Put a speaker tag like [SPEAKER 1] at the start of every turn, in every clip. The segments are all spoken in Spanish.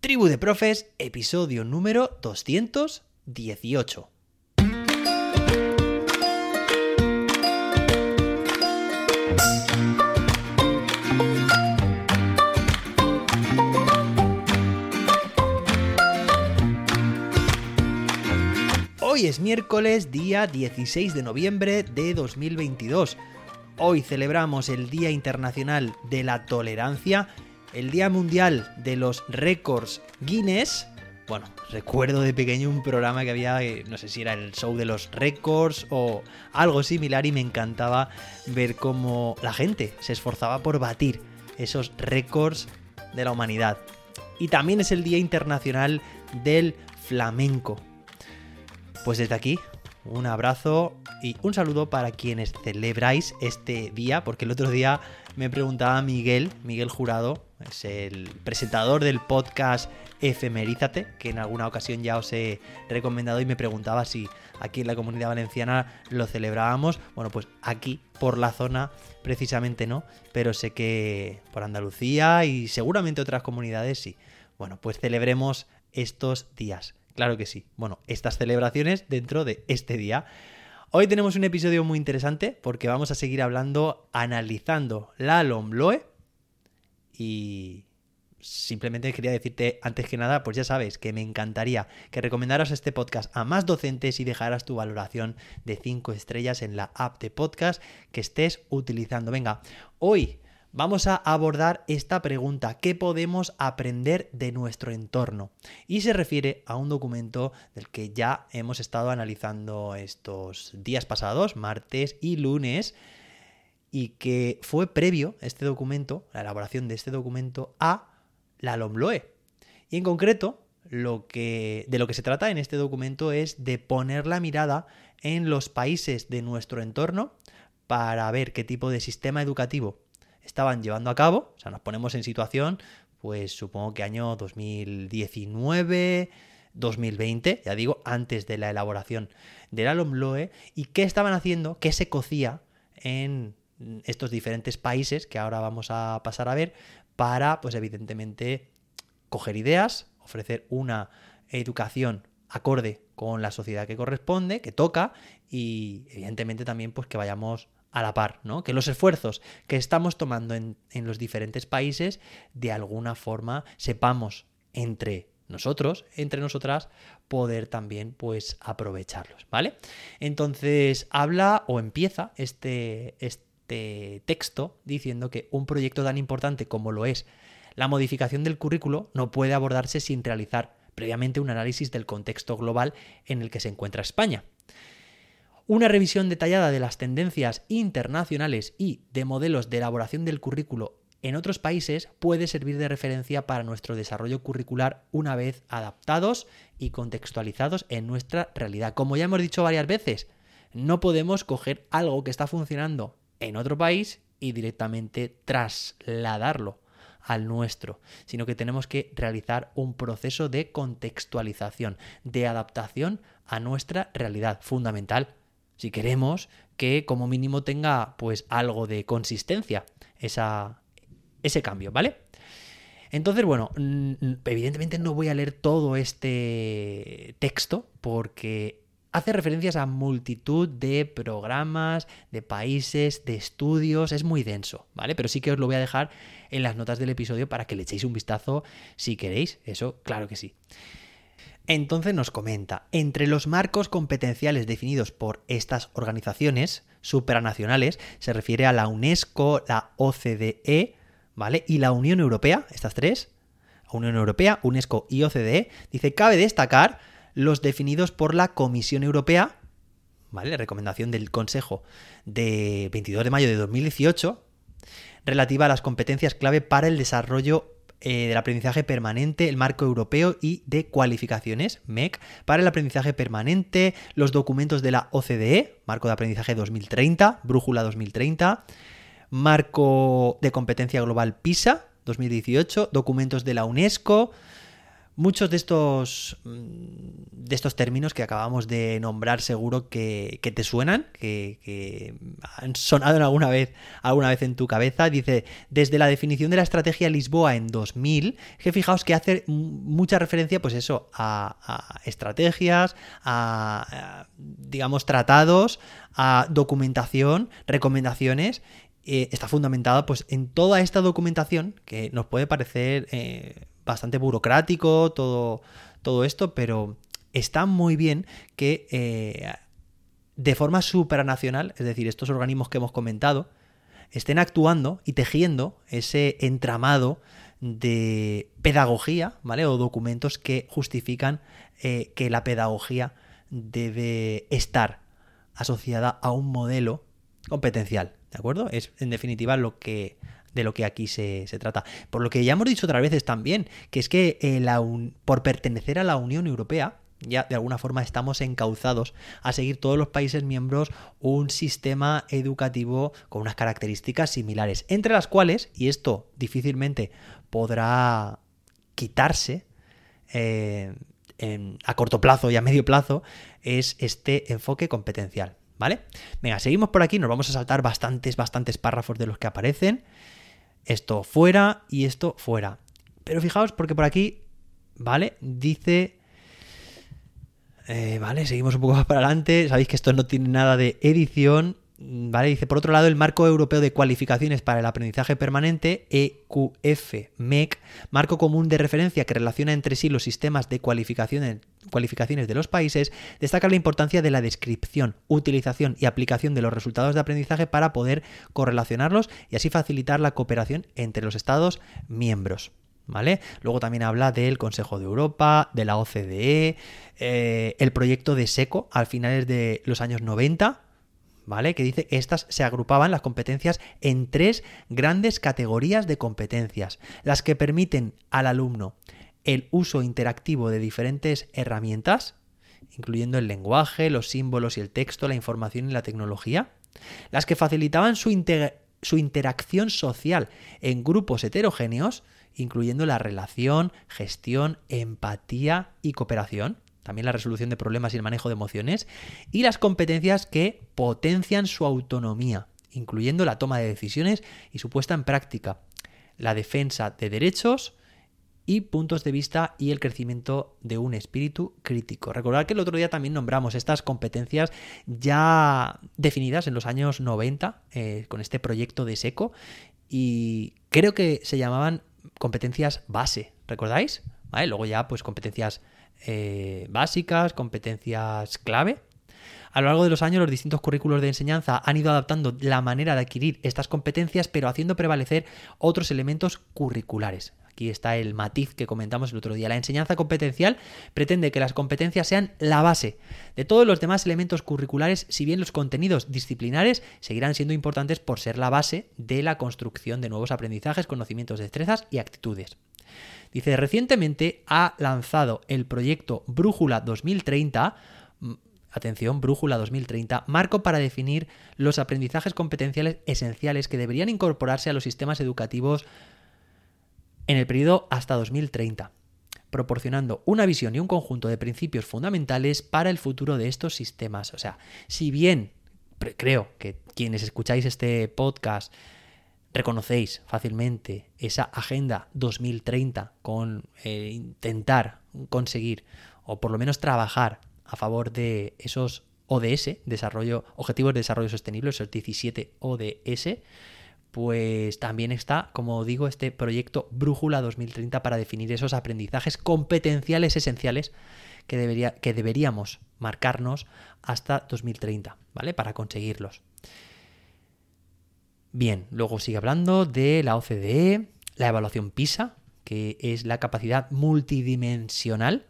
[SPEAKER 1] Tribu de Profes, episodio número 218. Hoy es miércoles, día 16 de noviembre de 2022. Hoy celebramos el Día Internacional de la Tolerancia, el Día Mundial de los Récords Guinness. Bueno, recuerdo de pequeño un programa que había, eh, no sé si era el show de los récords o algo similar y me encantaba ver cómo la gente se esforzaba por batir esos récords de la humanidad. Y también es el Día Internacional del Flamenco. Pues desde aquí, un abrazo y un saludo para quienes celebráis este día, porque el otro día me preguntaba Miguel, Miguel Jurado, es el presentador del podcast Efemerízate, que en alguna ocasión ya os he recomendado y me preguntaba si aquí en la comunidad valenciana lo celebrábamos. Bueno, pues aquí, por la zona, precisamente no, pero sé que por Andalucía y seguramente otras comunidades sí. Bueno, pues celebremos estos días. Claro que sí. Bueno, estas celebraciones dentro de este día. Hoy tenemos un episodio muy interesante porque vamos a seguir hablando, analizando la LOMLOE y simplemente quería decirte antes que nada, pues ya sabes que me encantaría que recomendaras este podcast a más docentes y dejaras tu valoración de 5 estrellas en la app de podcast que estés utilizando. Venga, hoy vamos a abordar esta pregunta, ¿qué podemos aprender de nuestro entorno? Y se refiere a un documento del que ya hemos estado analizando estos días pasados, martes y lunes, y que fue previo este documento, la elaboración de este documento, a la LOMLOE. Y en concreto, de lo que se trata en este documento es de poner la mirada en los países de nuestro entorno para ver qué tipo de sistema educativo estaban llevando a cabo. O sea, nos ponemos en situación, pues supongo que año 2019, 2020, ya digo, antes de la elaboración del LOMLOE, y qué estaban haciendo, qué se cocía en estos diferentes países que ahora vamos a pasar a ver para, pues evidentemente, coger ideas, ofrecer una educación acorde con la sociedad que corresponde, que toca, y evidentemente también pues que vayamos a la par, ¿no? Que los esfuerzos que estamos tomando en, en los diferentes países, de alguna forma, sepamos entre nosotros, entre nosotras, poder también pues aprovecharlos, ¿vale? Entonces habla o empieza este, este texto diciendo que un proyecto tan importante como lo es la modificación del currículo no puede abordarse sin realizar previamente un análisis del contexto global en el que se encuentra España. Una revisión detallada de las tendencias internacionales y de modelos de elaboración del currículo en otros países puede servir de referencia para nuestro desarrollo curricular una vez adaptados y contextualizados en nuestra realidad. Como ya hemos dicho varias veces, no podemos coger algo que está funcionando en otro país y directamente trasladarlo al nuestro, sino que tenemos que realizar un proceso de contextualización, de adaptación a nuestra realidad fundamental si queremos que como mínimo tenga pues algo de consistencia esa, ese cambio, ¿vale? Entonces, bueno, evidentemente no voy a leer todo este texto porque hace referencias a multitud de programas, de países, de estudios, es muy denso, ¿vale? Pero sí que os lo voy a dejar en las notas del episodio para que le echéis un vistazo si queréis, eso claro que sí. Entonces nos comenta, entre los marcos competenciales definidos por estas organizaciones supranacionales, se refiere a la UNESCO, la OCDE, ¿vale? Y la Unión Europea, estas tres, Unión Europea, UNESCO y OCDE, dice, cabe destacar los definidos por la Comisión Europea, ¿vale? Recomendación del Consejo de 22 de mayo de 2018, relativa a las competencias clave para el desarrollo eh, del aprendizaje permanente, el marco europeo y de cualificaciones, MEC, para el aprendizaje permanente, los documentos de la OCDE, marco de aprendizaje 2030, brújula 2030, marco de competencia global PISA 2018, documentos de la UNESCO, Muchos de estos, mm, de estos términos que acabamos de nombrar seguro que, te suenan, que, han sonado alguna vez, alguna vez en tu cabeza. Dice, desde la definición de la estrategia Lisboa en 2000, que fijaos que hace mucha referencia, pues eso, a, estrategias, a, digamos, tratados, a documentación, recomendaciones eh, está fundamentada pues en toda esta documentación que nos puede parecer eh, bastante burocrático todo, todo esto, pero está muy bien que eh, de forma supranacional, es decir, estos organismos que hemos comentado, estén actuando y tejiendo ese entramado de pedagogía, ¿vale? O documentos que justifican eh, que la pedagogía debe estar asociada a un modelo competencial, ¿de acuerdo? Es en definitiva lo que de lo que aquí se, trata. Por lo que ya hemos dicho otras veces también, que es que eh, por pertenecer a la Unión Europea, ya de alguna forma estamos encauzados a seguir todos los países miembros un sistema educativo con unas características similares, entre las cuales, y esto difícilmente podrá quitarse eh, a corto plazo y a medio plazo, es este enfoque competencial. ¿Vale? Venga, seguimos por aquí, nos vamos a saltar bastantes, bastantes párrafos de los que aparecen esto fuera y esto fuera. Pero fijaos porque por aquí, ¿vale? Dice... Eh, vale, seguimos un poco más para adelante. Sabéis que esto no tiene nada de edición. ¿Vale? Dice, por otro lado, el Marco Europeo de Cualificaciones para el Aprendizaje Permanente, EQF-MEC, marco común de referencia que relaciona entre sí los sistemas de cualificaciones, cualificaciones de los países, destaca la importancia de la descripción, utilización y aplicación de los resultados de aprendizaje para poder correlacionarlos y así facilitar la cooperación entre los Estados miembros. ¿Vale? Luego también habla del Consejo de Europa, de la OCDE, eh, el proyecto de SECO al finales de los años 90, ¿vale? Que dice que estas se agrupaban las competencias en tres grandes categorías de competencias, las que permiten al alumno el uso interactivo de diferentes herramientas, incluyendo el lenguaje, los símbolos y el texto, la información y la tecnología, las que facilitaban su, su interacción social en grupos heterogéneos, incluyendo la relación, gestión, empatía y cooperación, también la resolución de problemas y el manejo de emociones, y las competencias que potencian su autonomía, incluyendo la toma de decisiones y su puesta en práctica, la defensa de derechos y puntos de vista y el crecimiento de un espíritu crítico. Recordad que el otro día también nombramos estas competencias ya definidas en los años 90 eh, con este proyecto de SECO y creo que se llamaban competencias base, ¿recordáis? Luego ya pues competencias eh, básicas, competencias clave. A lo largo de los años los distintos currículos de enseñanza han ido adaptando la manera de adquirir estas competencias, pero haciendo prevalecer otros elementos curriculares. Aquí está el matiz que comentamos el otro día. La enseñanza competencial pretende que las competencias sean la base de todos los demás elementos curriculares, si bien los contenidos disciplinares seguirán siendo importantes por ser la base de la construcción de nuevos aprendizajes, conocimientos, destrezas y actitudes. Dice, recientemente ha lanzado el proyecto Brújula 2030, mm, atención, Brújula 2030, marco para definir los aprendizajes competenciales esenciales que deberían incorporarse a los sistemas educativos en el periodo hasta 2030 proporcionando una visión y un conjunto de principios fundamentales para el futuro de estos sistemas. O sea, si bien creo que quienes escucháis este podcast reconocéis fácilmente esa agenda 2030 con eh, intentar conseguir o por lo menos trabajar a favor de esos ODS, desarrollo, Objetivos de Desarrollo Sostenible, esos 17 ODS, pues también está, como digo, este proyecto Brújula 2030 para definir esos aprendizajes competenciales esenciales que, debería, que deberíamos marcarnos hasta 2030, ¿vale? Para conseguirlos. Bien, luego sigue hablando de la OCDE, la evaluación PISA, que es la capacidad multidimensional,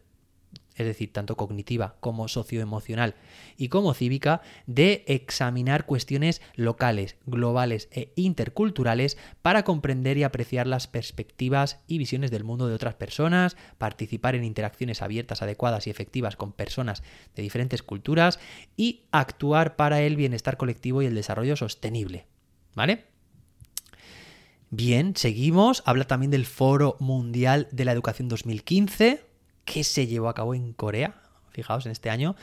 [SPEAKER 1] es decir, tanto cognitiva como socioemocional y como cívica, de examinar cuestiones locales, globales e interculturales para comprender y apreciar las perspectivas y visiones del mundo de otras personas, participar en interacciones abiertas, adecuadas y efectivas con personas de diferentes culturas y actuar para el bienestar colectivo y el desarrollo sostenible. ¿Vale? Bien, seguimos. Habla también del Foro Mundial de la Educación 2015, que se llevó a cabo en Corea, fijaos, en este año,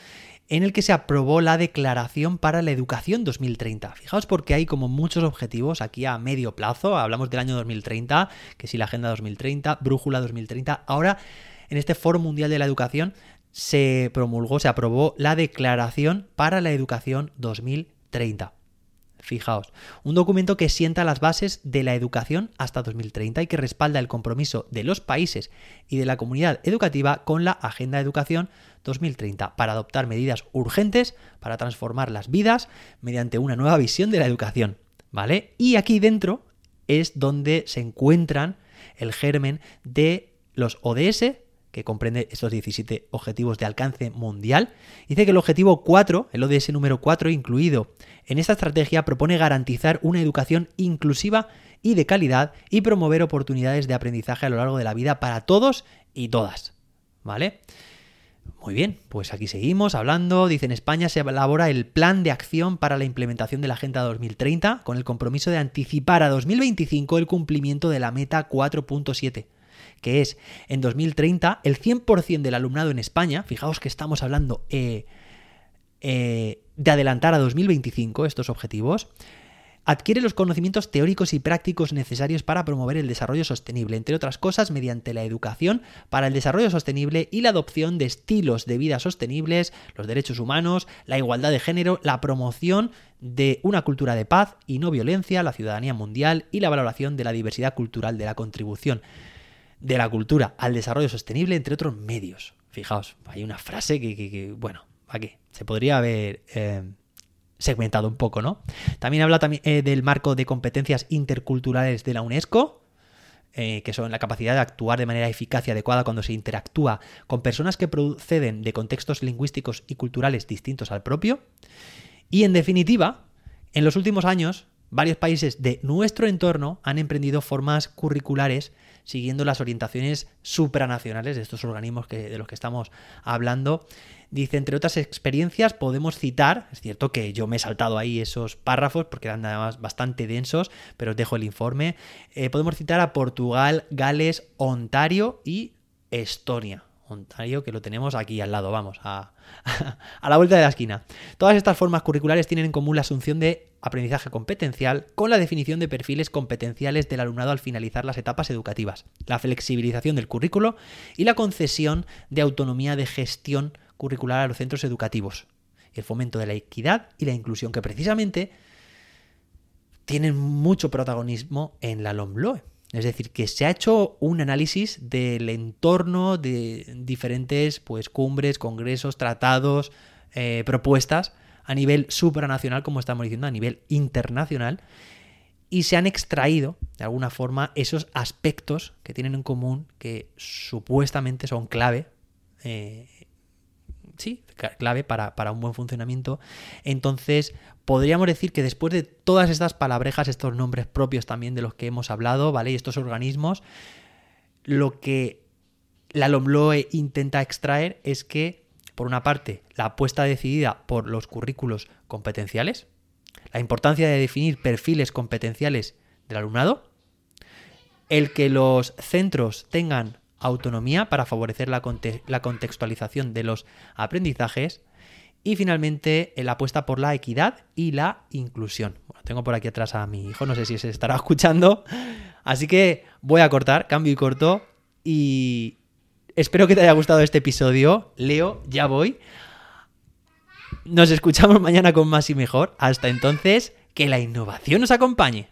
[SPEAKER 1] en el que se aprobó la Declaración para la Educación 2030. Fijaos porque hay como muchos objetivos aquí a medio plazo, hablamos del año 2030, que si la Agenda 2030, Brújula 2030, ahora en este Foro Mundial de la Educación se promulgó, se aprobó la Declaración para la Educación 2030. Fijaos, un documento que sienta las bases de la educación hasta 2030 y que respalda el compromiso de los países y de la comunidad educativa con la Agenda de Educación 2030 para adoptar medidas urgentes para transformar las vidas mediante una nueva visión de la educación. ¿Vale? Y aquí dentro es donde se encuentran el germen de los ODS, que comprende estos 17 objetivos de alcance mundial. Dice que el objetivo 4, el ODS número 4 incluido en esta estrategia, propone garantizar una educación inclusiva y de calidad y promover oportunidades de aprendizaje a lo largo de la vida para todos y todas. ¿Vale? Muy bien, pues aquí seguimos hablando. Dice, en España se elabora el plan de acción para la implementación de la Agenda 2030 con el compromiso de anticipar a 2025 el cumplimiento de la meta 4.7 que es en 2030 el 100% del alumnado en España, fijaos que estamos hablando eh, eh, de adelantar a 2025 estos objetivos, adquiere los conocimientos teóricos y prácticos necesarios para promover el desarrollo sostenible, entre otras cosas mediante la educación para el desarrollo sostenible y la adopción de estilos de vida sostenibles, los derechos humanos, la igualdad de género, la promoción de una cultura de paz y no violencia, la ciudadanía mundial y la valoración de la diversidad cultural de la contribución de la cultura al desarrollo sostenible, entre otros medios. Fijaos, hay una frase que, bueno, aquí se podría haber eh, segmentado un poco, ¿no? También habla también, eh, del marco de competencias interculturales de la UNESCO, eh, que son la capacidad de actuar de manera eficaz y adecuada cuando se interactúa con personas que proceden de contextos lingüísticos y culturales distintos al propio. Y en definitiva, en los últimos años, varios países de nuestro entorno han emprendido formas curriculares siguiendo las orientaciones supranacionales de estos organismos que, de los que estamos hablando. Dice, entre otras experiencias podemos citar, es cierto que yo me he saltado ahí esos párrafos porque eran además bastante densos, pero os dejo el informe. Eh, podemos citar a Portugal, Gales, Ontario y Estonia. Ontario, que lo tenemos aquí al lado, vamos, a, a, la vuelta de la esquina. Todas estas formas curriculares tienen en común la asunción de aprendizaje competencial con la definición de perfiles competenciales del alumnado al finalizar las etapas educativas, la flexibilización del currículo y la concesión de autonomía de gestión curricular a los centros educativos, el fomento de la equidad y la inclusión, que precisamente tienen mucho protagonismo en la LOMLOE. Es decir, que se ha hecho un análisis del entorno de diferentes pues, cumbres, congresos, tratados, eh, propuestas a nivel supranacional, como estamos diciendo, a nivel internacional, y se han extraído, de alguna forma, esos aspectos que tienen en común, que supuestamente son clave eh, sí, clave para, un buen funcionamiento. Entonces, podríamos decir que después de todas estas palabrejas, estos nombres propios también de los que hemos hablado, ¿vale? Y estos organismos, lo que la LOMLOE intenta extraer es que, por una parte, la apuesta decidida por los currículos competenciales, la importancia de definir perfiles competenciales del alumnado, el que los centros tengan autonomía para favorecer la, contextualización de los aprendizajes y finalmente la apuesta por la equidad y la inclusión. Bueno, tengo por aquí atrás a mi hijo, no sé si se estará escuchando, así que voy a cortar, cambio y corto y espero que te haya gustado este episodio. Leo, ya voy. Nos escuchamos mañana con más y mejor. Hasta entonces, que la innovación nos acompañe.